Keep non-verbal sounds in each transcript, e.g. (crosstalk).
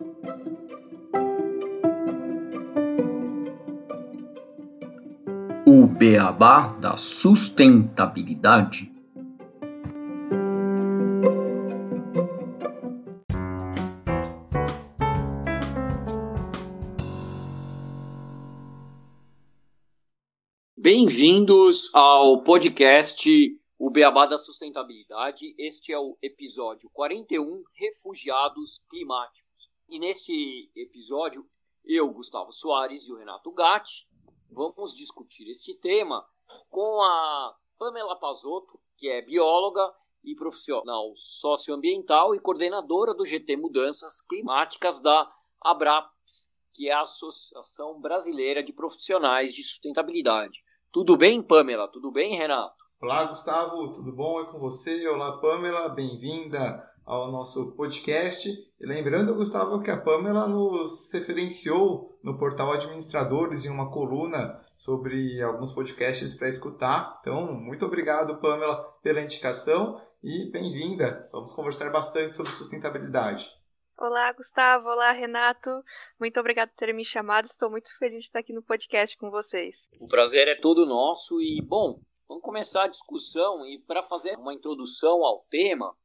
O beabá da sustentabilidade. Bem-vindos ao podcast O Beabá da Sustentabilidade. Este é o episódio 41, Refugiados Climáticos. E neste episódio, eu, Gustavo Soares e o Renato Gatti vamos discutir este tema com a Pamela Pazotto, que é bióloga e profissional socioambiental e coordenadora do GT Mudanças Climáticas da ABRAPS, que é a Associação Brasileira de Profissionais de Sustentabilidade. Tudo bem, Pamela? Tudo bem, Renato? Olá, Gustavo, tudo bom? É com você? Olá, Pamela, bem-vinda ao nosso podcast. E lembrando, Gustavo, que a Pamela nos referenciou no portal Administradores em uma coluna sobre alguns podcasts para escutar. Então, muito obrigado, Pamela, pela indicação e bem-vinda. Vamos conversar bastante sobre sustentabilidade. Olá, Gustavo. Olá, Renato. Muito obrigado por terem me chamado. Estou muito feliz de estar aqui no podcast com vocês. O prazer é todo nosso e, bom, vamos começar a discussão e para fazer uma introdução ao tema,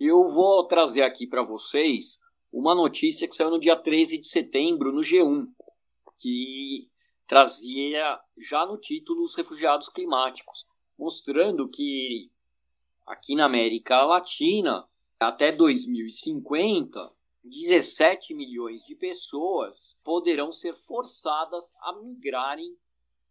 eu vou trazer aqui para vocês uma notícia que saiu no dia 13 de setembro no G1, que trazia já no título os refugiados climáticos, mostrando que aqui na América Latina, até 2050, 17 milhões de pessoas poderão ser forçadas a migrarem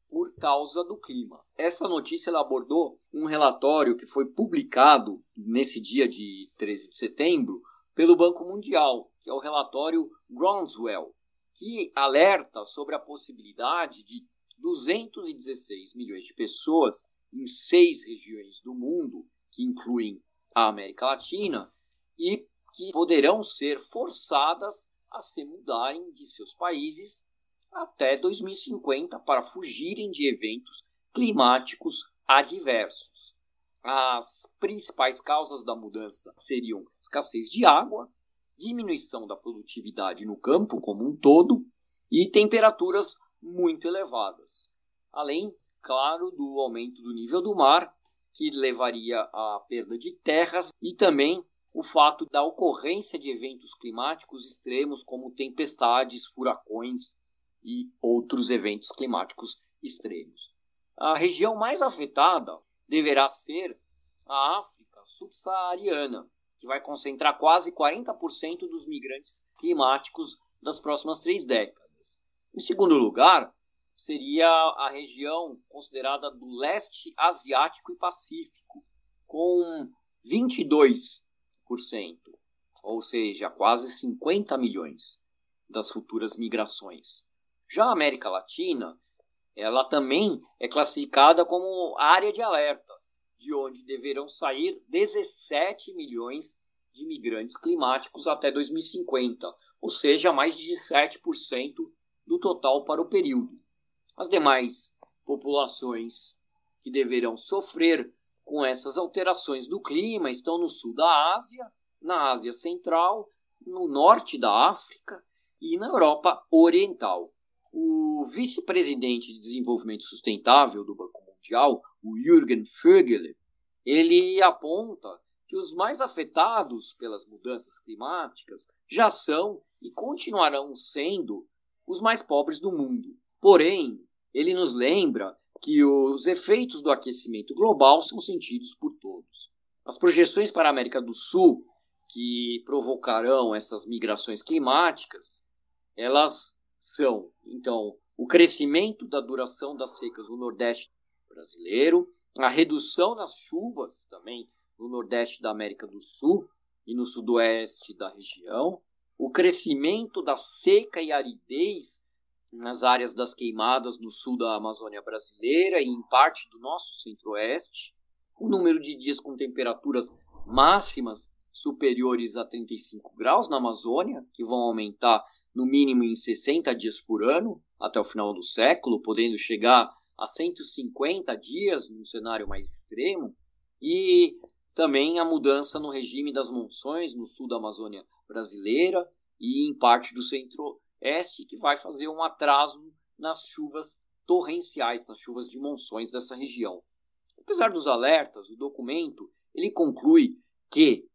por causa do clima. Essa notícia abordou um relatório que foi publicado nesse dia de 13 de setembro pelo Banco Mundial, que é o relatório Groundswell, que alerta sobre a possibilidade de 216 milhões de pessoas em seis regiões do mundo, que incluem a América Latina, e que poderão ser forçadas a se mudarem de seus países até 2050 para fugirem de eventos climáticos adversos. As principais causas da mudança seriam escassez de água, diminuição da produtividade no campo como um todo e temperaturas muito elevadas. Além, claro, do aumento do nível do mar, que levaria à perda de terras e também o fato da ocorrência de eventos climáticos extremos como tempestades, furacões e outros eventos climáticos extremos. A região mais afetada deverá ser a África subsaariana, que vai concentrar quase 40% dos migrantes climáticos das próximas três décadas. Em segundo lugar, seria a região considerada do leste asiático e pacífico, com 22%, ou seja, quase 50 milhões das futuras migrações. Já a América Latina, ela também é classificada como área de alerta, de onde deverão sair 17 milhões de migrantes climáticos até 2050, ou seja, mais de 7% do total para o período. As demais populações que deverão sofrer com essas alterações do clima estão no sul da Ásia, na Ásia Central, no norte da África e na Europa Oriental. O vice-presidente de desenvolvimento sustentável do Banco Mundial, o Jürgen Vögele, ele aponta que os mais afetados pelas mudanças climáticas já são e continuarão sendo os mais pobres do mundo. Porém, ele nos lembra que os efeitos do aquecimento global são sentidos por todos. As projeções para a América do Sul, que provocarão essas migrações climáticas, elas são, então, o crescimento da duração das secas no Nordeste brasileiro, a redução das chuvas também no Nordeste da América do Sul e no Sudoeste da região, o crescimento da seca e aridez nas áreas das queimadas no sul da Amazônia brasileira e em parte do nosso centro-oeste, o número de dias com temperaturas máximas superiores a 35 graus na Amazônia, que vão aumentar no mínimo em 60 dias por ano, até o final do século, podendo chegar a 150 dias num cenário mais extremo, e também a mudança no regime das monções no sul da Amazônia brasileira e em parte do centro-oeste, que vai fazer um atraso nas chuvas torrenciais, nas chuvas de monções dessa região. Apesar dos alertas, o documento ele conclui que,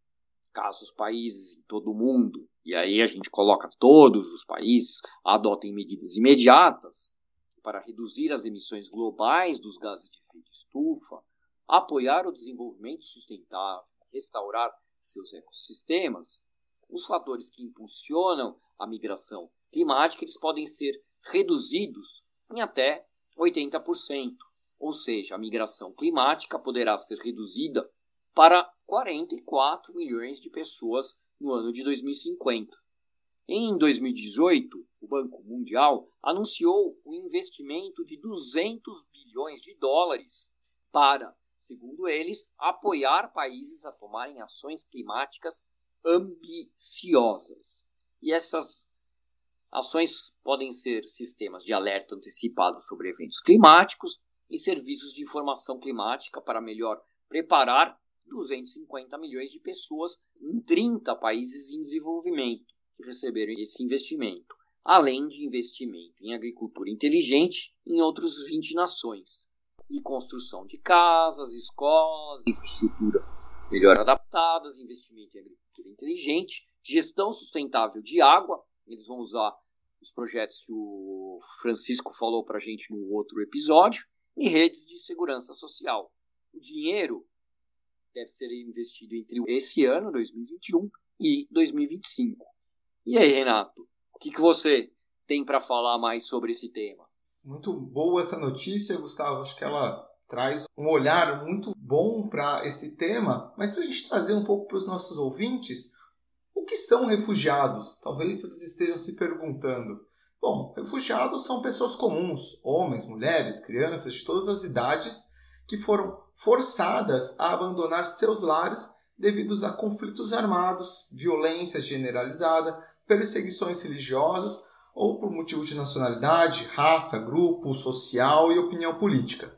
caso os países em todo o mundo, e aí a gente coloca todos os países, adotem medidas imediatas para reduzir as emissões globais dos gases de efeito estufa, apoiar o desenvolvimento sustentável, restaurar seus ecossistemas, os fatores que impulsionam a migração climática eles podem ser reduzidos em até 80%, ou seja, a migração climática poderá ser reduzida para 44 milhões de pessoas no ano de 2050. Em 2018, o Banco Mundial anunciou o investimento de 200 bilhões de dólares para, segundo eles, apoiar países a tomarem ações climáticas ambiciosas. E essas ações podem ser sistemas de alerta antecipado sobre eventos climáticos e serviços de informação climática para melhor preparar 250 milhões de pessoas em 30 países em desenvolvimento que receberam esse investimento, além de investimento em agricultura inteligente em outros 20 nações, e construção de casas, escolas, infraestrutura melhor adaptadas, investimento em agricultura inteligente, gestão sustentável de água. Eles vão usar os projetos que o Francisco falou para a gente no outro episódio, e redes de segurança social. O dinheiro deve ser investido entre esse ano, 2021, e 2025. E aí, Renato, o que, que você tem para falar mais sobre esse tema? Muito boa essa notícia, Gustavo. Acho que ela traz um olhar muito bom para esse tema, mas para a gente trazer um pouco para os nossos ouvintes, o que são refugiados? Talvez eles estejam se perguntando. Bom, refugiados são pessoas comuns, homens, mulheres, crianças de todas as idades, que foram forçadas a abandonar seus lares devido a conflitos armados, violência generalizada, perseguições religiosas ou por motivo de nacionalidade, raça, grupo social e opinião política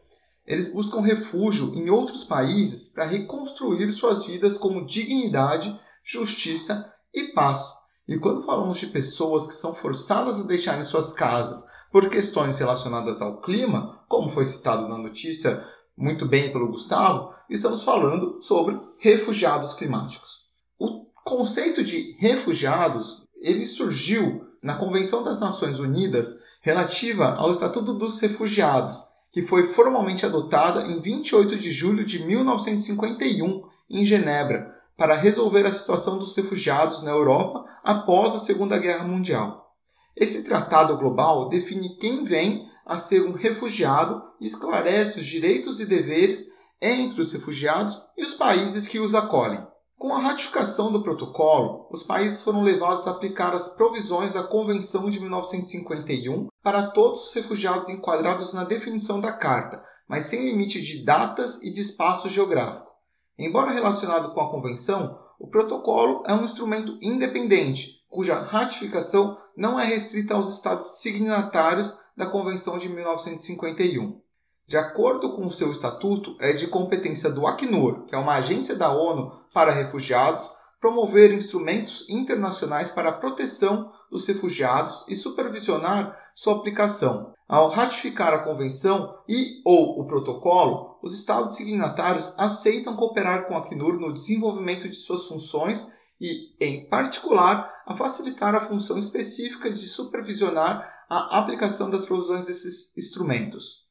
eles buscam refúgio em outros países para reconstruir suas vidas como dignidade, justiça e paz. E quando falamos de pessoas que são forçadas a deixarem suas casas por questões relacionadas ao clima, como foi citado na notícia muito bem pelo Gustavo, estamos falando sobre refugiados climáticos. O conceito de refugiados, ele surgiu na Convenção das Nações Unidas relativa ao Estatuto dos Refugiados, que foi formalmente adotada em 28 de julho de 1951 em Genebra para resolver a situação dos refugiados na Europa após a Segunda Guerra Mundial. Esse tratado global define quem vem a ser um refugiado e esclarece os direitos e deveres entre os refugiados e os países que os acolhem. Com a ratificação do protocolo, os países foram levados a aplicar as provisões da Convenção de 1951 para todos os refugiados enquadrados na definição da Carta, mas sem limite de datas e de espaço geográfico. Embora relacionado com a Convenção, o protocolo é um instrumento independente, cuja ratificação não é restrita aos Estados signatários da Convenção de 1951 de acordo com o seu estatuto, é de competência do Acnur, que é uma agência da ONU para refugiados, promover instrumentos internacionais para a proteção dos refugiados e supervisionar sua aplicação. Ao ratificar a convenção e ou o protocolo, os estados signatários aceitam cooperar com a Acnur no desenvolvimento de suas funções e, em particular, a facilitar a função específica de supervisionar a aplicação das provisões desses instrumentos.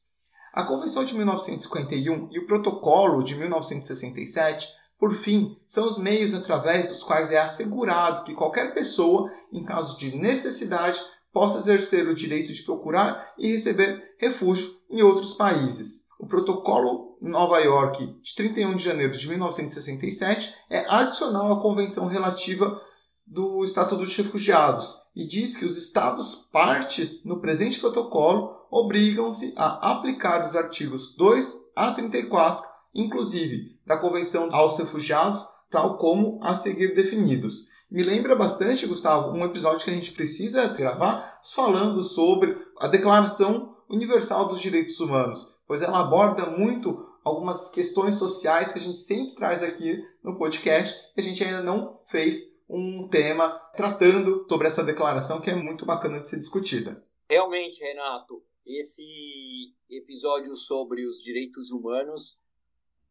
A Convenção de 1951 e o Protocolo de 1967, por fim, são os meios através dos quais é assegurado que qualquer pessoa, em caso de necessidade, possa exercer o direito de procurar e receber refúgio em outros países. O Protocolo Nova York de 31 de janeiro de 1967 é adicional à Convenção relativa do Estatuto dos Refugiados e diz que os Estados partes no presente protocolo obrigam-se a aplicar os artigos 2 a 34, inclusive da Convenção aos Refugiados, tal como a seguir definidos. Me lembra bastante, Gustavo, um episódio que a gente precisa gravar falando sobre a Declaração Universal dos Direitos Humanos, pois ela aborda muito algumas questões sociais que a gente sempre traz aqui no podcast e a gente ainda não fez um tema tratando sobre essa declaração que é muito bacana de ser discutida. Realmente, Renato, esse episódio sobre os direitos humanos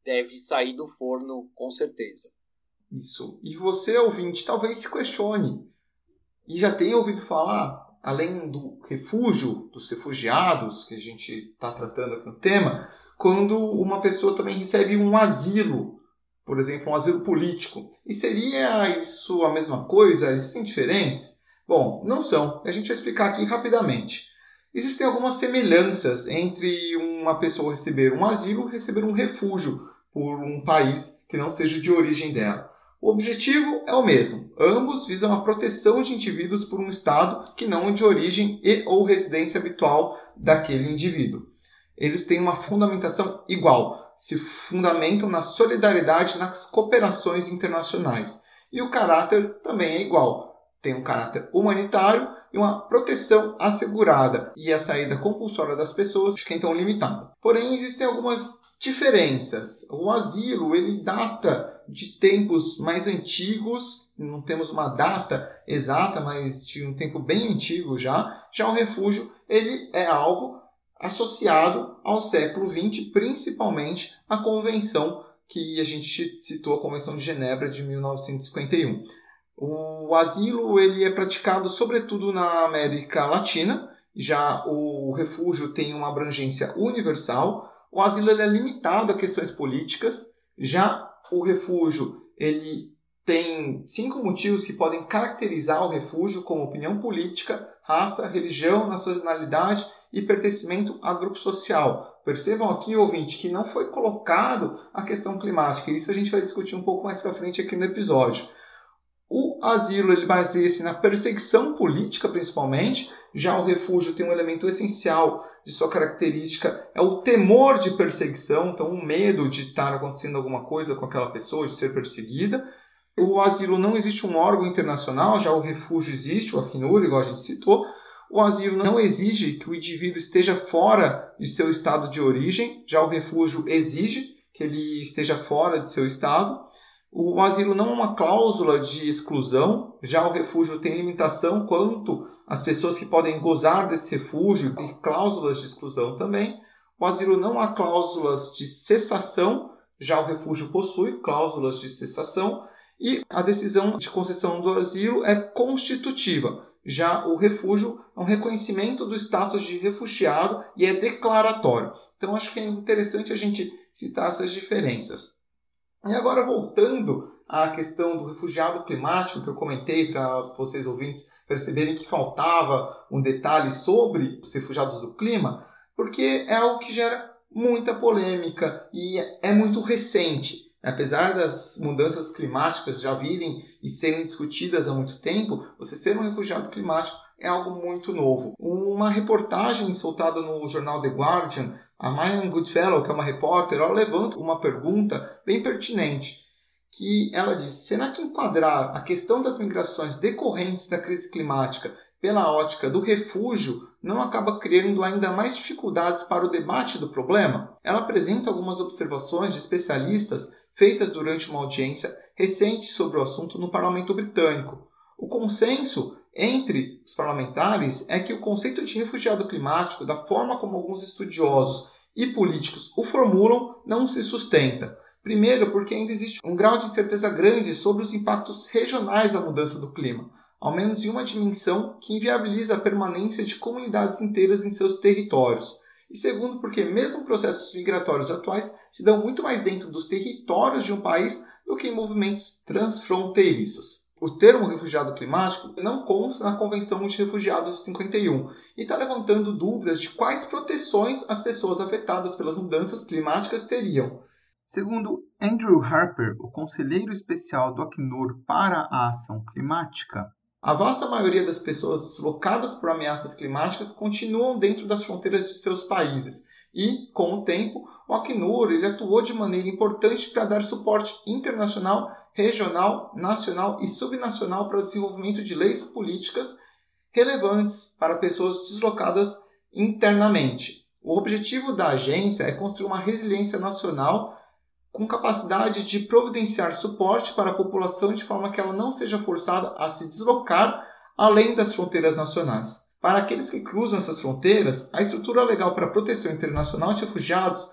deve sair do forno com certeza. Isso. E você, ouvinte, talvez se questione e já tenha ouvido falar, além do refúgio, dos refugiados, que a gente está tratando aqui no tema, quando uma pessoa também recebe um asilo, por exemplo, um asilo político. E seria isso a mesma coisa? Existem diferentes? Bom, não são. A gente vai explicar aqui rapidamente. Existem algumas semelhanças entre uma pessoa receber um asilo e receber um refúgio por um país que não seja de origem dela. O objetivo é o mesmo. Ambos visam a proteção de indivíduos por um Estado que não de origem e ou residência habitual daquele indivíduo. Eles têm uma fundamentação igual, se fundamentam na solidariedade nas cooperações internacionais. E o caráter também é igual. Tem um caráter humanitário e uma proteção assegurada, e a saída compulsória das pessoas fica então limitada. Porém, existem algumas diferenças. O asilo ele data de tempos mais antigos, não temos uma data exata, mas de um tempo bem antigo já. Já o refúgio ele é algo associado ao século XX, principalmente a convenção que a gente citou, a Convenção de Genebra de 1951. O asilo ele é praticado sobretudo na América Latina, já o refúgio tem uma abrangência universal o asilo é limitado a questões políticas, já o refúgio ele tem cinco motivos que podem caracterizar o refúgio como opinião política, raça, religião, nacionalidade e pertencimento a grupo social. Percebam aqui, ouvinte, que não foi colocado a questão climática. Isso a gente vai discutir um pouco mais para frente aqui no episódio. O asilo ele baseia-se na perseguição política, principalmente. Já o refúgio tem um elemento essencial de sua característica, é o temor de perseguição, então o medo de estar acontecendo alguma coisa com aquela pessoa, de ser perseguida. O asilo não existe um órgão internacional, já o refúgio existe, o Acnur, igual a gente citou. O asilo não exige que o indivíduo esteja fora de seu estado de origem, já o refúgio exige que ele esteja fora de seu estado. O asilo não é uma cláusula de exclusão, já o refúgio tem limitação quanto às pessoas que podem gozar desse refúgio e cláusulas de exclusão também. O asilo não há cláusulas de cessação, já o refúgio possui cláusulas de cessação. E a decisão de concessão do asilo é constitutiva. Já o refúgio é um reconhecimento do status de refugiado e é declaratório. Então acho que é interessante a gente citar essas diferenças. E agora voltando à questão do refugiado climático que eu comentei para vocês ouvintes perceberem que faltava um detalhe sobre os refugiados do clima, porque é algo que gera muita polêmica e é muito recente. Apesar das mudanças climáticas já virem e serem discutidas há muito tempo, você ser um refugiado climático é algo muito novo. Uma reportagem soltada no jornal The Guardian a Marian Goodfellow, que é uma repórter, ela levanta uma pergunta bem pertinente, que ela diz: será que enquadrar a questão das migrações decorrentes da crise climática pela ótica do refúgio não acaba criando ainda mais dificuldades para o debate do problema? Ela apresenta algumas observações de especialistas feitas durante uma audiência recente sobre o assunto no parlamento britânico. O consenso entre os parlamentares é que o conceito de refugiado climático, da forma como alguns estudiosos e políticos o formulam, não se sustenta. Primeiro, porque ainda existe um grau de incerteza grande sobre os impactos regionais da mudança do clima, ao menos em uma dimensão que inviabiliza a permanência de comunidades inteiras em seus territórios. E segundo, porque mesmo processos migratórios atuais se dão muito mais dentro dos territórios de um país do que em movimentos transfronteiriços. O termo refugiado climático não consta na Convenção de Refugiados de 51 e está levantando dúvidas de quais proteções as pessoas afetadas pelas mudanças climáticas teriam. Segundo Andrew Harper, o conselheiro especial do Acnur para a ação climática, a vasta maioria das pessoas deslocadas por ameaças climáticas continuam dentro das fronteiras de seus países e, com o tempo, o Acnur ele atuou de maneira importante para dar suporte internacional regional, nacional e subnacional para o desenvolvimento de leis políticas relevantes para pessoas deslocadas internamente. O objetivo da agência é construir uma resiliência nacional com capacidade de providenciar suporte para a população de forma que ela não seja forçada a se deslocar além das fronteiras nacionais. Para aqueles que cruzam essas fronteiras, a estrutura legal para a proteção internacional de refugiados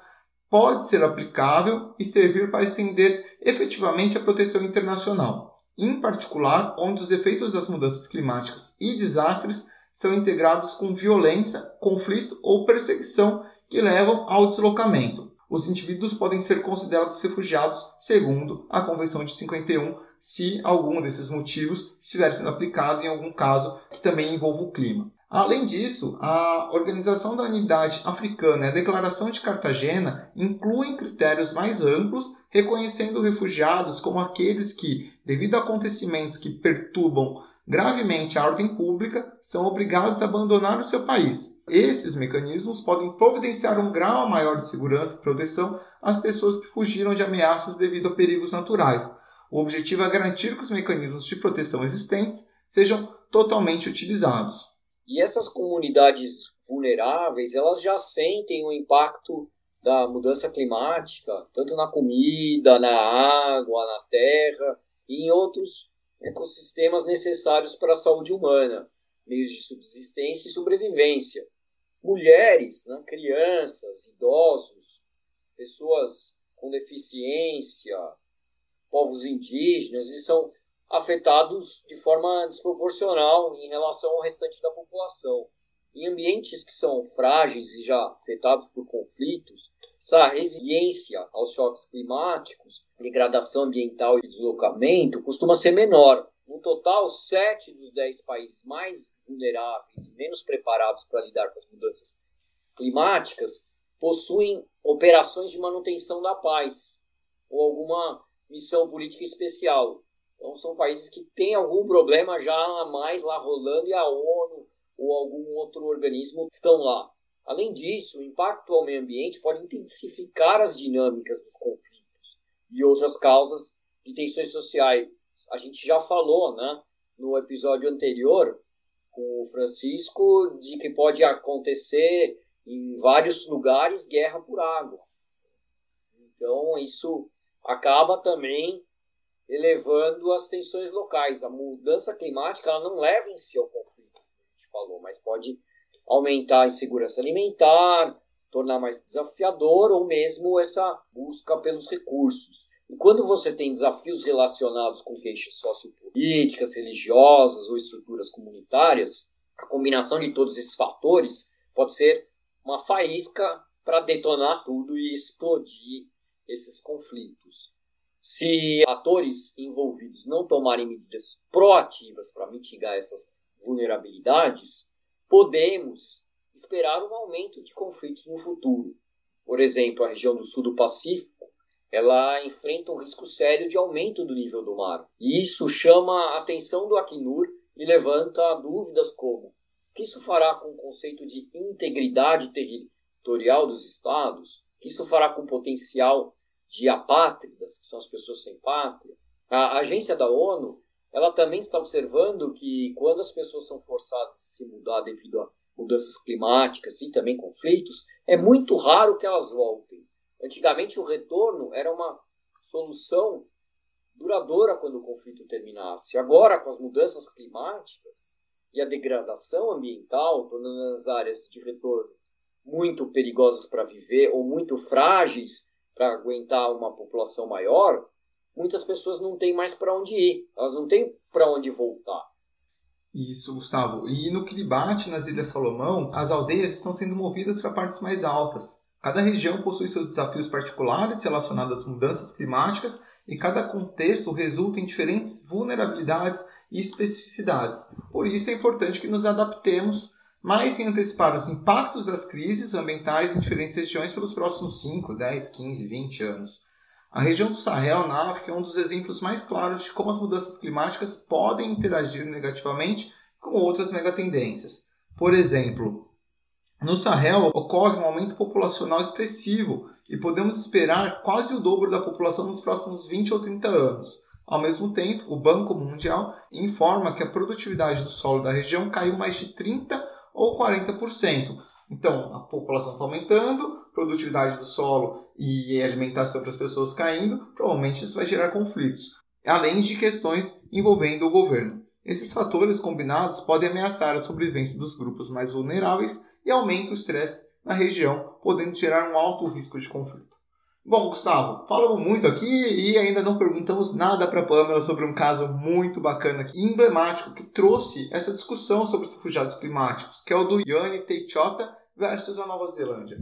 pode ser aplicável e servir para estender efetivamente a proteção internacional, em particular onde os efeitos das mudanças climáticas e desastres são integrados com violência, conflito ou perseguição que levam ao deslocamento. Os indivíduos podem ser considerados refugiados segundo a Convenção de 51, se algum desses motivos estiver sendo aplicado em algum caso que também envolva o clima. Além disso, a Organização da Unidade Africana e a Declaração de Cartagena incluem critérios mais amplos, reconhecendo refugiados como aqueles que, devido a acontecimentos que perturbam gravemente a ordem pública, são obrigados a abandonar o seu país. Esses mecanismos podem providenciar um grau maior de segurança e proteção às pessoas que fugiram de ameaças devido a perigos naturais. O objetivo é garantir que os mecanismos de proteção existentes sejam totalmente utilizados. E essas comunidades vulneráveis, elas já sentem o impacto da mudança climática, tanto na comida, na água, na terra e em outros ecossistemas necessários para a saúde humana, meios de subsistência e sobrevivência. Mulheres, né, crianças, idosos, pessoas com deficiência, povos indígenas, eles são afetados de forma desproporcional em relação ao restante da população. Em ambientes que são frágeis e já afetados por conflitos, essa resiliência aos choques climáticos, degradação ambiental e deslocamento costuma ser menor. No total, sete dos dez países mais vulneráveis e menos preparados para lidar com as mudanças climáticas possuem operações de manutenção da paz ou alguma missão política especial, então são países que têm algum problema já a mais lá rolando e a ONU ou algum outro organismo estão lá. Além disso, o impacto ao meio ambiente pode intensificar as dinâmicas dos conflitos e outras causas de tensões sociais. A gente já falou, né, no episódio anterior com o Francisco de que pode acontecer em vários lugares guerra por água. Então, isso acaba também elevando as tensões locais. A mudança climática ela não leva em si ao conflito, a gente falou, mas pode aumentar a insegurança alimentar, tornar mais desafiador ou mesmo essa busca pelos recursos. E quando você tem desafios relacionados com queixas sociopolíticas, religiosas ou estruturas comunitárias, a combinação de todos esses fatores pode ser uma faísca para detonar tudo e explodir esses conflitos. Se atores envolvidos não tomarem medidas proativas para mitigar essas vulnerabilidades, podemos esperar um aumento de conflitos no futuro. Por exemplo, a região do sul do Pacífico, ela enfrenta um risco sério de aumento do nível do mar. E isso chama a atenção do Acnur e levanta dúvidas como: o que isso fará com o conceito de integridade territorial dos estados? O que isso fará com o potencial de apátridas, que são as pessoas sem pátria. A agência da ONU ela também está observando que quando as pessoas são forçadas a se mudar devido a mudanças climáticas e também conflitos, é muito raro que elas voltem. Antigamente o retorno era uma solução duradoura quando o conflito terminasse. Agora, com as mudanças climáticas e a degradação ambiental, tornando as áreas de retorno muito perigosas para viver ou muito frágeis para aguentar uma população maior, muitas pessoas não têm mais para onde ir, elas não têm para onde voltar. Isso, Gustavo. E no Kiribati, nas Ilhas Salomão, as aldeias estão sendo movidas para partes mais altas. Cada região possui seus desafios particulares relacionados às mudanças climáticas e cada contexto resulta em diferentes vulnerabilidades e especificidades. Por isso é importante que nos adaptemos mais em antecipar os impactos das crises ambientais em diferentes regiões pelos próximos 5, 10, 15, 20 anos. A região do Sahel, na África, é um dos exemplos mais claros de como as mudanças climáticas podem interagir negativamente com outras megatendências. Por exemplo, no Sahel ocorre um aumento populacional expressivo e podemos esperar quase o dobro da população nos próximos 20 ou 30 anos. Ao mesmo tempo, o Banco Mundial informa que a produtividade do solo da região caiu mais de 30 ou 40%. Então, a população está aumentando, produtividade do solo e alimentação para as pessoas caindo, provavelmente isso vai gerar conflitos, além de questões envolvendo o governo. Esses fatores combinados podem ameaçar a sobrevivência dos grupos mais vulneráveis e aumentam o estresse na região, podendo gerar um alto risco de conflito. Bom, Gustavo, falamos muito aqui e ainda não perguntamos nada para Pamela sobre um caso muito bacana e emblemático que trouxe essa discussão sobre os refugiados climáticos, que é o do Yoni Teichota versus a Nova Zelândia.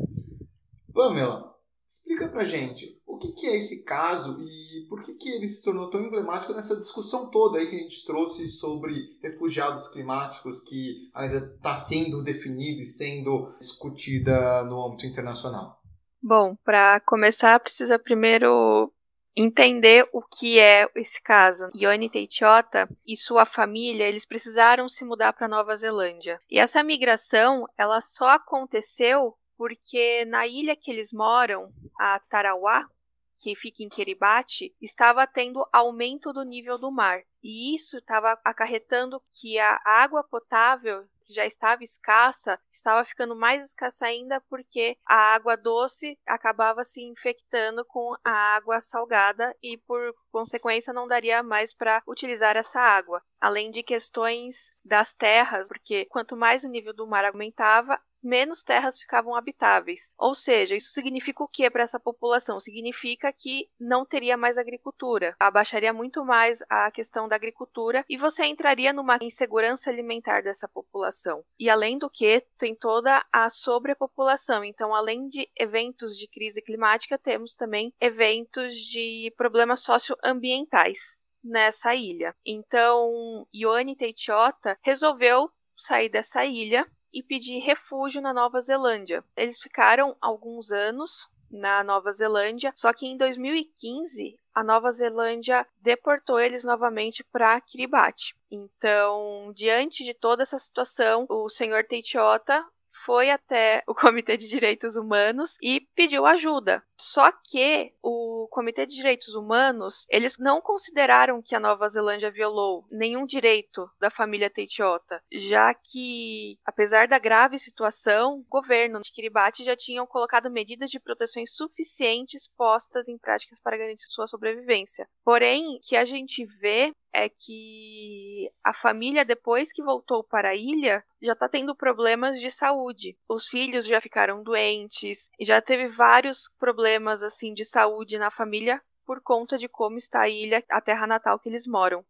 Pamela, explica pra gente o que, que, é esse caso e por que, que ele se tornou tão emblemático nessa discussão toda aí que a gente trouxe sobre refugiados climáticos que ainda está sendo definida e sendo discutida no âmbito internacional. Bom, para começar, precisa primeiro entender o que é esse caso. Ione Teichota e sua família, eles precisaram se mudar para Nova Zelândia. E essa migração, ela só aconteceu porque na ilha que eles moram, a Tarawa, que fica em Kiribati, estava tendo aumento do nível do mar. E isso estava acarretando que a água potável, que já estava escassa, estava ficando mais escassa ainda porque a água doce acabava se infectando com a água salgada e, por consequência, não daria mais para utilizar essa água. Além de questões das terras, porque quanto mais o nível do mar aumentava, menos terras ficavam habitáveis. Ou seja, isso significa o que para essa população? Significa que não teria mais agricultura, abaixaria muito mais a questão da agricultura e você entraria numa insegurança alimentar dessa população. E além do que, tem toda a sobrepopulação. Então, além de eventos de crise climática, temos também eventos de problemas socioambientais nessa ilha. Então, Ioane Teichota resolveu sair dessa ilha e pedir refúgio na Nova Zelândia. Eles ficaram alguns anos na Nova Zelândia, só que em 2015 a Nova Zelândia deportou eles novamente para Kiribati. Então, diante de toda essa situação, o senhor Teitiota foi até o (laughs) Comitê de Direitos Humanos e pediu ajuda. Só que o Comitê de Direitos Humanos, eles não consideraram que a Nova Zelândia violou nenhum direito da família Teitiota, já que, apesar da grave situação, o governo de Kiribati já tinham colocado medidas de proteção suficientes postas em práticas para garantir sua sobrevivência. Porém, que a gente vê é que a família, depois que voltou para a ilha, já está tendo problemas de saúde. Os filhos já ficaram doentes e já teve vários problemas assim de saúde na família por conta de como está a ilha, a terra natal que eles moram.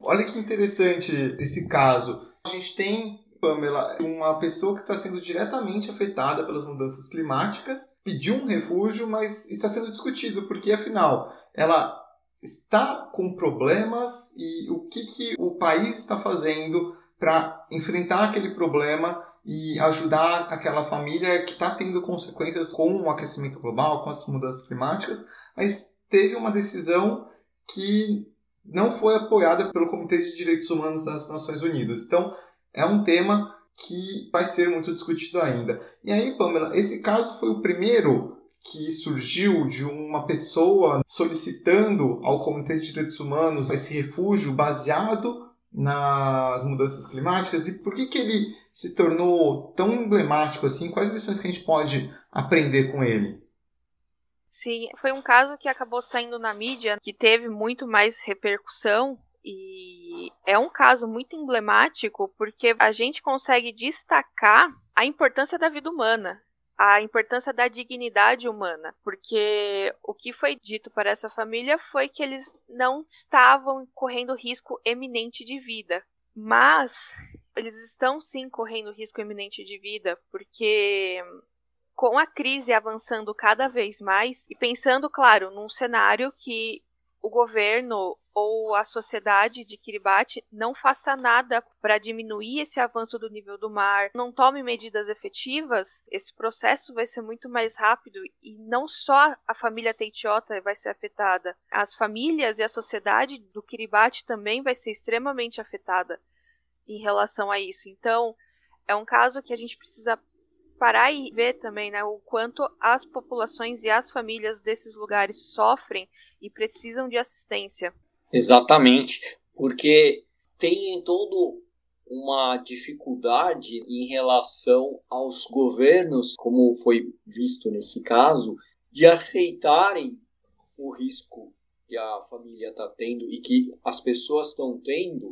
Olha que interessante esse caso. A gente tem, Pamela, uma pessoa que está sendo diretamente afetada pelas mudanças climáticas, pediu um refúgio, mas está sendo discutido, porque afinal ela está com problemas e o que, que o país está fazendo para enfrentar aquele problema e ajudar aquela família que está tendo consequências com o aquecimento global, com as mudanças climáticas, mas teve uma decisão que não foi apoiada pelo Comitê de Direitos Humanos das Nações Unidas. Então, é um tema que vai ser muito discutido ainda. E aí, Pamela, esse caso foi o primeiro que surgiu de uma pessoa solicitando ao Comitê de Direitos Humanos esse refúgio baseado nas mudanças climáticas e por que, que ele se tornou tão emblemático assim? Quais lições que a gente pode aprender com ele? Sim, foi um caso que acabou saindo na mídia, que teve muito mais repercussão e é um caso muito emblemático porque a gente consegue destacar a importância da vida humana a importância da dignidade humana, porque o que foi dito para essa família foi que eles não estavam correndo risco eminente de vida, mas eles estão sim correndo risco eminente de vida, porque com a crise avançando cada vez mais e pensando, claro, num cenário que o governo ou a sociedade de Kiribati não faça nada para diminuir esse avanço do nível do mar, não tome medidas efetivas, esse processo vai ser muito mais rápido e não só a família Teitiota vai ser afetada, as famílias e a sociedade do Kiribati também vai ser extremamente afetada em relação a isso. Então, é um caso que a gente precisa parar e ver também né, o quanto as populações e as famílias desses lugares sofrem e precisam de assistência. Exatamente, porque tem todo uma dificuldade em relação aos governos, como foi visto nesse caso, de aceitarem o risco que a família está tendo e que as pessoas estão tendo.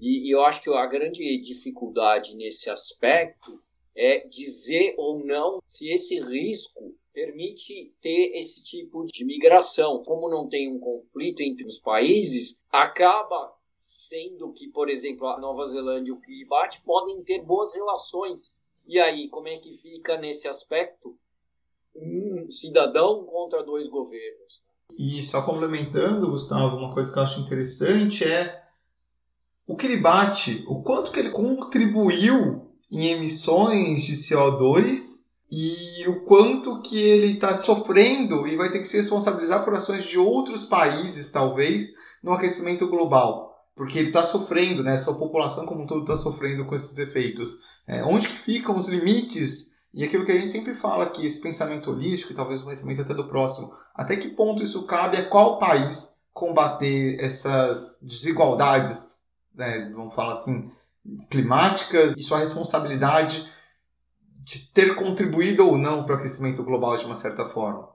E, e eu acho que a grande dificuldade nesse aspecto é dizer ou não se esse risco permite ter esse tipo de migração. Como não tem um conflito entre os países, acaba sendo que, por exemplo, a Nova Zelândia e o Kiribati podem ter boas relações. E aí, como é que fica nesse aspecto um cidadão contra dois governos? E só complementando, Gustavo, uma coisa que eu acho interessante é o Kiribati, o quanto que ele contribuiu em emissões de CO2 e o quanto que ele está sofrendo e vai ter que se responsabilizar por ações de outros países, talvez, no aquecimento global. Porque ele está sofrendo, né? Sua população como um todo está sofrendo com esses efeitos. É, onde que ficam os limites e aquilo que a gente sempre fala aqui, esse pensamento holístico e talvez o conhecimento até do próximo, até que ponto isso cabe a qual país combater essas desigualdades, né, vamos falar assim, climáticas e sua responsabilidade de ter contribuído ou não para o aquecimento global de uma certa forma.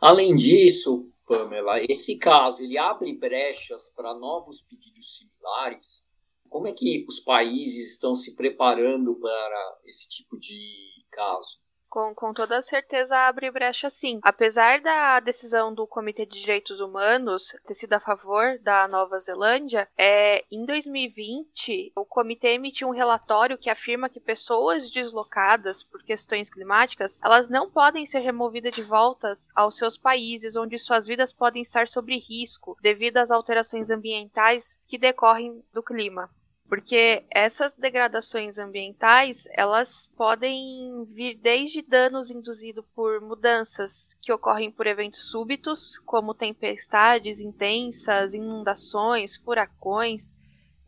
Além disso, Pamela, esse caso ele abre brechas para novos pedidos similares. Como é que os países estão se preparando para esse tipo de caso? Com, com toda certeza abre brecha sim. Apesar da decisão do Comitê de Direitos Humanos ter sido a favor da Nova Zelândia, é, em 2020 o comitê emitiu um relatório que afirma que pessoas deslocadas por questões climáticas elas não podem ser removidas de volta aos seus países onde suas vidas podem estar sob risco devido às alterações ambientais que decorrem do clima. Porque essas degradações ambientais, elas podem vir desde danos induzidos por mudanças que ocorrem por eventos súbitos, como tempestades intensas, inundações, furacões,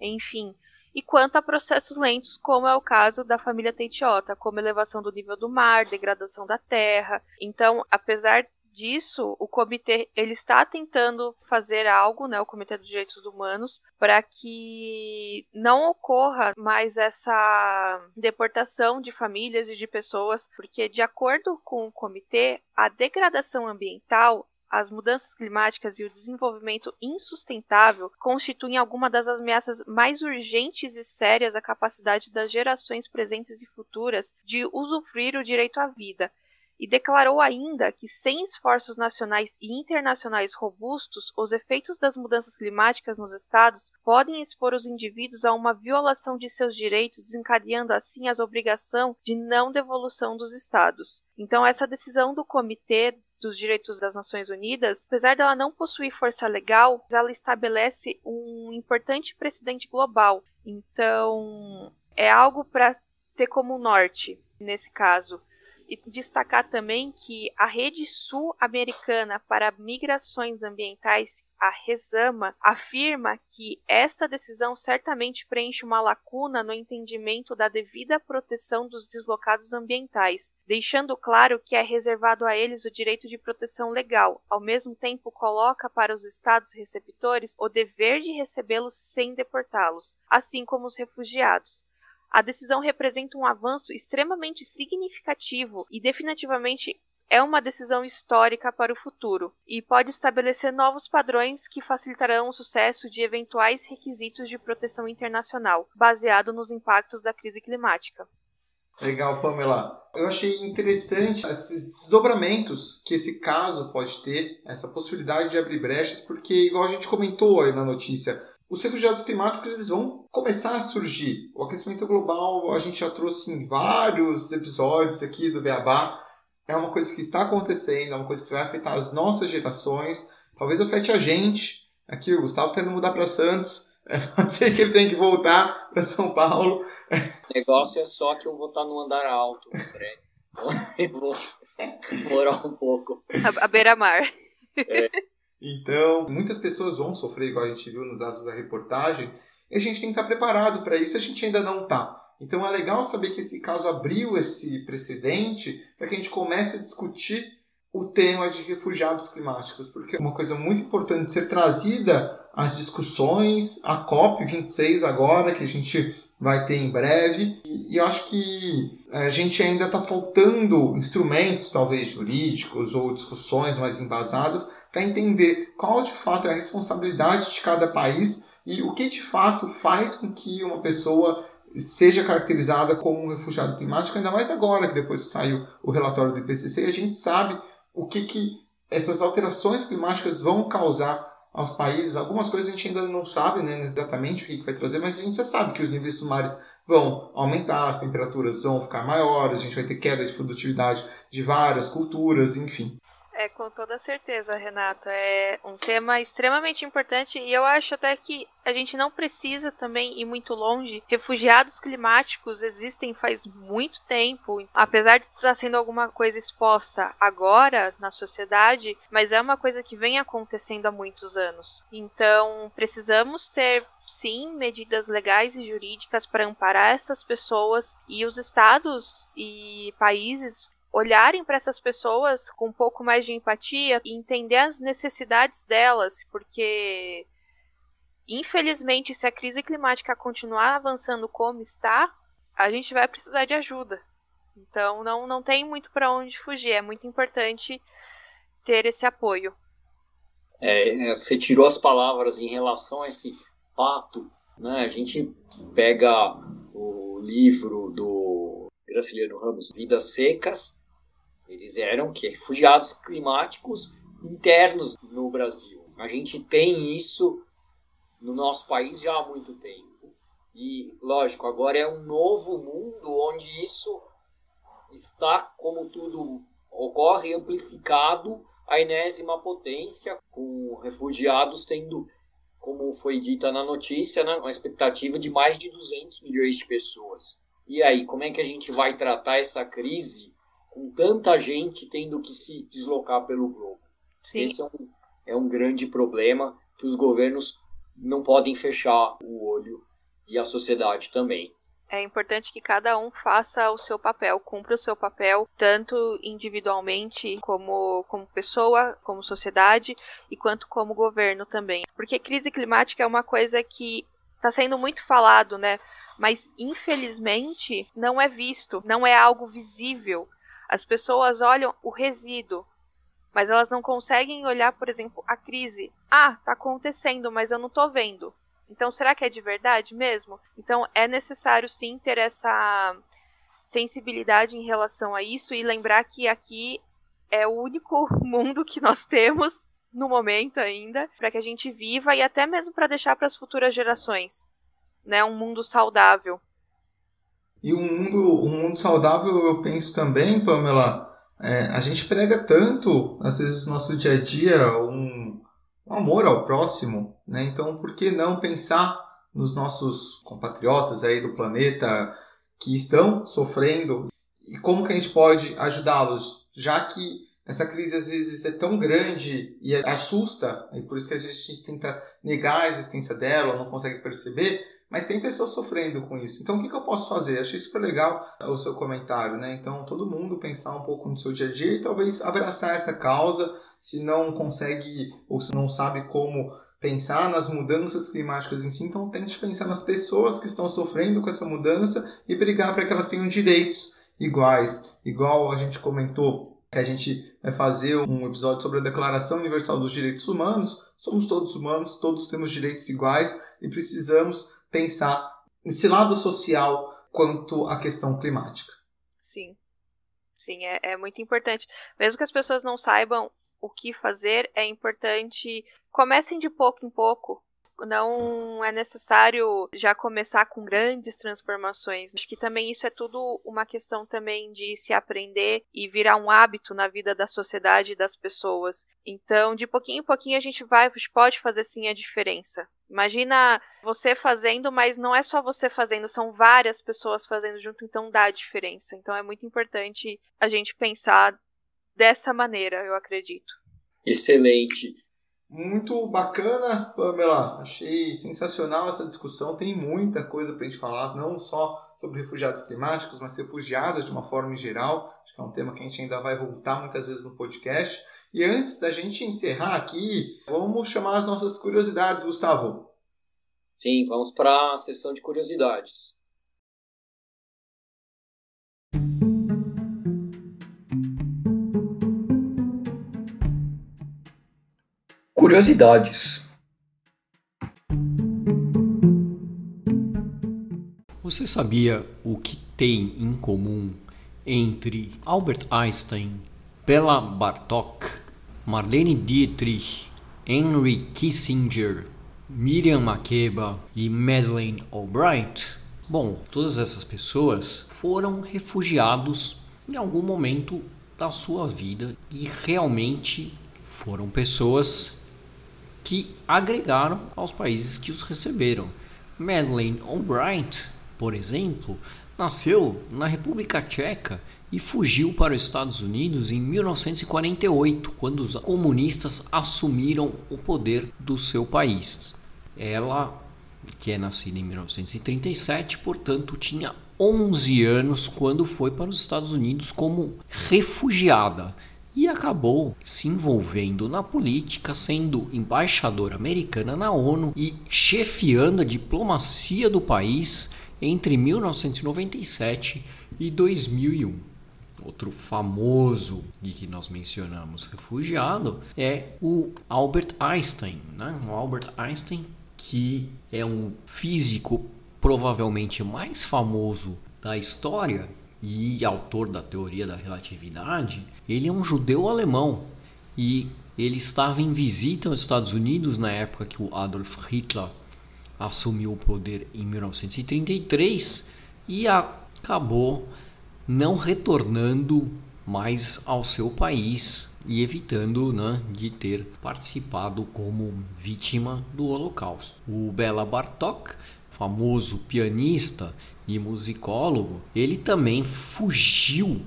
enfim, e quanto a processos lentos, como é o caso da família Teitiota, como elevação do nível do mar, degradação da terra. Então, apesar disso, o comitê ele está tentando fazer algo, né, o Comitê dos Direitos Humanos, para que não ocorra mais essa deportação de famílias e de pessoas, porque de acordo com o comitê, a degradação ambiental as mudanças climáticas e o desenvolvimento insustentável constituem alguma das ameaças mais urgentes e sérias à capacidade das gerações presentes e futuras de usufruir o direito à vida, e declarou ainda que, sem esforços nacionais e internacionais robustos, os efeitos das mudanças climáticas nos estados podem expor os indivíduos a uma violação de seus direitos, desencadeando assim as obrigação de não devolução dos estados. Então, essa decisão do Comitê dos Direitos das Nações Unidas, apesar dela não possuir força legal, ela estabelece um importante precedente global. Então, é algo para ter como norte nesse caso. E destacar também que a Rede Sul-Americana para Migrações Ambientais, a RESAMA, afirma que esta decisão certamente preenche uma lacuna no entendimento da devida proteção dos deslocados ambientais, deixando claro que é reservado a eles o direito de proteção legal, ao mesmo tempo coloca para os estados receptores o dever de recebê-los sem deportá-los, assim como os refugiados. A decisão representa um avanço extremamente significativo e definitivamente é uma decisão histórica para o futuro e pode estabelecer novos padrões que facilitarão o sucesso de eventuais requisitos de proteção internacional, baseado nos impactos da crise climática. Legal, Pamela. Eu achei interessante esses desdobramentos que esse caso pode ter, essa possibilidade de abrir brechas, porque, igual a gente comentou aí na notícia, os refugiados climáticos eles vão começar a surgir. O aquecimento global a gente já trouxe em vários episódios aqui do Beabá. É uma coisa que está acontecendo, é uma coisa que vai afetar as nossas gerações. Talvez afete a gente. Aqui o Gustavo está indo mudar para Santos. (laughs) Pode ser que ele tenha que voltar para São Paulo. O negócio é só que eu vou estar no andar alto do prédio. (laughs) Eu vou morar um pouco. A, a beira-mar. É. Então, muitas pessoas vão sofrer, igual a gente viu nos dados da reportagem, e a gente tem que estar preparado para isso, a gente ainda não está. Então é legal saber que esse caso abriu esse precedente para que a gente comece a discutir o tema de refugiados climáticos, porque é uma coisa muito importante ser trazida as discussões, a COP26 agora, que a gente vai ter em breve. E, e eu acho que a gente ainda está faltando instrumentos, talvez jurídicos ou discussões mais embasadas, para entender qual de fato é a responsabilidade de cada país e o que de fato faz com que uma pessoa seja caracterizada como um refugiado climático, ainda mais agora que depois saiu o relatório do IPCC, a gente sabe o que, que essas alterações climáticas vão causar aos países. Algumas coisas a gente ainda não sabe né, exatamente o que, que vai trazer, mas a gente já sabe que os níveis dos mares vão aumentar, as temperaturas vão ficar maiores, a gente vai ter queda de produtividade de várias culturas, enfim. É, com toda certeza, Renato. É um tema extremamente importante e eu acho até que a gente não precisa também ir muito longe. Refugiados climáticos existem faz muito tempo, apesar de estar sendo alguma coisa exposta agora na sociedade, mas é uma coisa que vem acontecendo há muitos anos. Então, precisamos ter sim medidas legais e jurídicas para amparar essas pessoas e os estados e países olharem para essas pessoas com um pouco mais de empatia e entender as necessidades delas, porque infelizmente se a crise climática continuar avançando como está, a gente vai precisar de ajuda. Então não não tem muito para onde fugir, é muito importante ter esse apoio. É, você tirou as palavras em relação a esse pato, né? A gente pega o livro do Graciliano Ramos, Vidas Secas, eles eram que refugiados climáticos internos no Brasil. A gente tem isso no nosso país já há muito tempo. E, lógico, agora é um novo mundo onde isso está, como tudo ocorre, amplificado a enésima potência, com refugiados tendo, como foi dita na notícia, né, uma expectativa de mais de 200 milhões de pessoas. E aí, como é que a gente vai tratar essa crise com tanta gente tendo que se deslocar pelo globo. Sim. Esse é um, é um grande problema que os governos não podem fechar o olho e a sociedade também. É importante que cada um faça o seu papel, cumpra o seu papel, tanto individualmente, como, como pessoa, como sociedade, e quanto como governo também. Porque crise climática é uma coisa que está sendo muito falado, né? Mas infelizmente não é visto, não é algo visível. As pessoas olham o resíduo, mas elas não conseguem olhar, por exemplo, a crise. Ah, tá acontecendo, mas eu não tô vendo. Então, será que é de verdade mesmo? Então, é necessário sim ter essa sensibilidade em relação a isso e lembrar que aqui é o único (laughs) mundo que nós temos no momento ainda para que a gente viva e até mesmo para deixar para as futuras gerações, né, um mundo saudável. E um mundo, um mundo saudável, eu penso também, Pamela, é, a gente prega tanto, às vezes, no nosso dia a dia, um, um amor ao próximo, né? Então, por que não pensar nos nossos compatriotas aí do planeta que estão sofrendo e como que a gente pode ajudá-los, já que essa crise às vezes é tão grande e assusta, e por isso que a gente tenta negar a existência dela, não consegue perceber, mas tem pessoas sofrendo com isso. Então, o que, que eu posso fazer? Achei super legal o seu comentário, né? Então, todo mundo pensar um pouco no seu dia a dia e talvez abraçar essa causa, se não consegue ou se não sabe como pensar nas mudanças climáticas em si, então tente pensar nas pessoas que estão sofrendo com essa mudança e brigar para que elas tenham direitos iguais, igual a gente comentou que a gente vai fazer um episódio sobre a Declaração Universal dos Direitos Humanos. Somos todos humanos, todos temos direitos iguais e precisamos pensar nesse lado social quanto à questão climática. Sim. Sim, é, é muito importante. Mesmo que as pessoas não saibam o que fazer, é importante. Comecem de pouco em pouco não é necessário já começar com grandes transformações. Acho que também isso é tudo uma questão também de se aprender e virar um hábito na vida da sociedade e das pessoas. Então, de pouquinho em pouquinho a gente vai, pode fazer sim a diferença. Imagina você fazendo, mas não é só você fazendo, são várias pessoas fazendo junto, então dá diferença. Então é muito importante a gente pensar dessa maneira, eu acredito. Excelente. Muito bacana, Pamela. Achei sensacional essa discussão. Tem muita coisa para a gente falar, não só sobre refugiados climáticos, mas refugiados de uma forma em geral. Acho que é um tema que a gente ainda vai voltar muitas vezes no podcast. E antes da gente encerrar aqui, vamos chamar as nossas curiosidades, Gustavo. Sim, vamos para a sessão de curiosidades. Curiosidades. Você sabia o que tem em comum entre Albert Einstein, Bela Bartok, Marlene Dietrich, Henry Kissinger, Miriam Makeba e Madeleine Albright? Bom, todas essas pessoas foram refugiados em algum momento da sua vida e realmente foram pessoas que agregaram aos países que os receberam. Madeleine Albright, por exemplo, nasceu na República Tcheca e fugiu para os Estados Unidos em 1948, quando os comunistas assumiram o poder do seu país. Ela, que é nascida em 1937, portanto, tinha 11 anos quando foi para os Estados Unidos como refugiada e acabou se envolvendo na política, sendo embaixadora americana na ONU e chefiando a diplomacia do país entre 1997 e 2001. Outro famoso e que nós mencionamos refugiado é o Albert Einstein. Né? O Albert Einstein, que é um físico provavelmente mais famoso da história, e autor da teoria da relatividade, ele é um judeu alemão e ele estava em visita aos Estados Unidos na época que o Adolf Hitler assumiu o poder em 1933 e acabou não retornando mais ao seu país e evitando né, de ter participado como vítima do Holocausto. O Bela Bartok, famoso pianista e musicólogo, ele também fugiu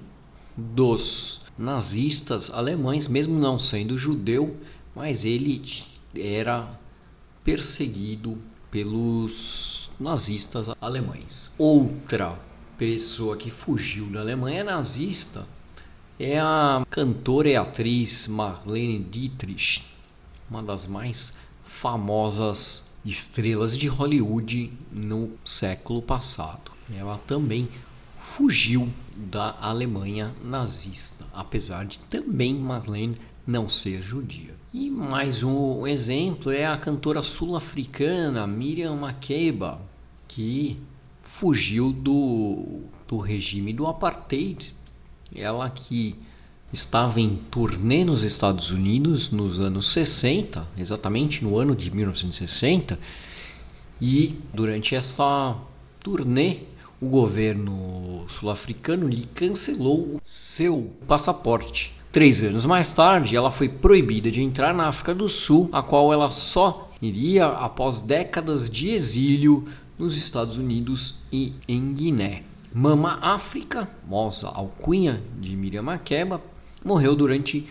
dos nazistas alemães, mesmo não sendo judeu, mas ele era perseguido pelos nazistas alemães. Outra pessoa que fugiu da Alemanha nazista é a cantora e atriz Marlene Dietrich, uma das mais famosas estrelas de Hollywood no século passado. Ela também fugiu da Alemanha nazista, apesar de também Marlene não ser judia. E mais um exemplo é a cantora sul-africana Miriam Makeba, que fugiu do, do regime do apartheid. Ela que estava em turnê nos Estados Unidos nos anos 60, exatamente no ano de 1960, e durante essa turnê o governo sul-africano lhe cancelou seu passaporte. Três anos mais tarde, ela foi proibida de entrar na África do Sul, a qual ela só iria após décadas de exílio nos Estados Unidos e em Guiné. Mama África, moça alcunha de Miriam Makeba, morreu durante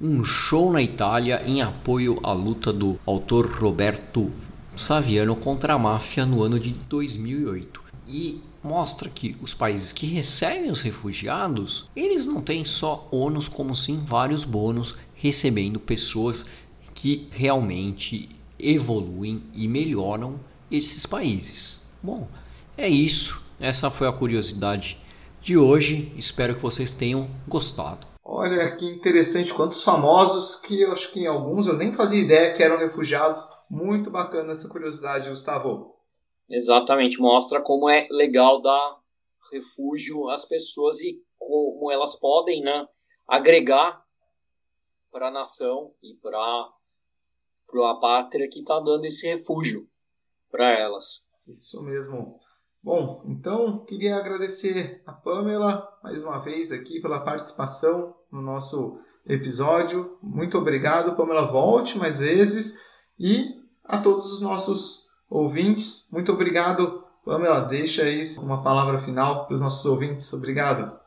um show na Itália em apoio à luta do autor Roberto Saviano contra a máfia no ano de 2008. E mostra que os países que recebem os refugiados, eles não têm só ônus, como sim vários bônus, recebendo pessoas que realmente evoluem e melhoram esses países. Bom, é isso. Essa foi a curiosidade de hoje. Espero que vocês tenham gostado. Olha que interessante, quantos famosos que eu acho que em alguns eu nem fazia ideia que eram refugiados. Muito bacana essa curiosidade, Gustavo. Exatamente, mostra como é legal dar refúgio às pessoas e como elas podem né, agregar para a nação e para a pátria que está dando esse refúgio para elas. Isso mesmo. Bom, então queria agradecer a Pamela mais uma vez aqui pela participação no nosso episódio. Muito obrigado, Pamela. Volte mais vezes e a todos os nossos ouvintes. Muito obrigado, Pamela. Deixa aí uma palavra final para os nossos ouvintes. Obrigado.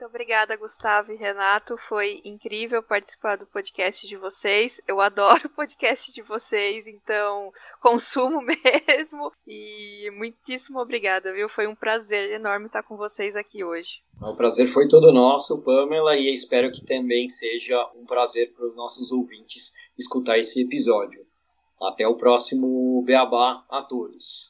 Muito obrigada, Gustavo e Renato. Foi incrível participar do podcast de vocês. Eu adoro o podcast de vocês, então consumo (laughs) mesmo. E muitíssimo obrigada, viu? Foi um prazer enorme estar com vocês aqui hoje. O prazer foi todo nosso, Pamela, e espero que também seja um prazer para os nossos ouvintes escutar esse episódio. Até o próximo Beabá a todos.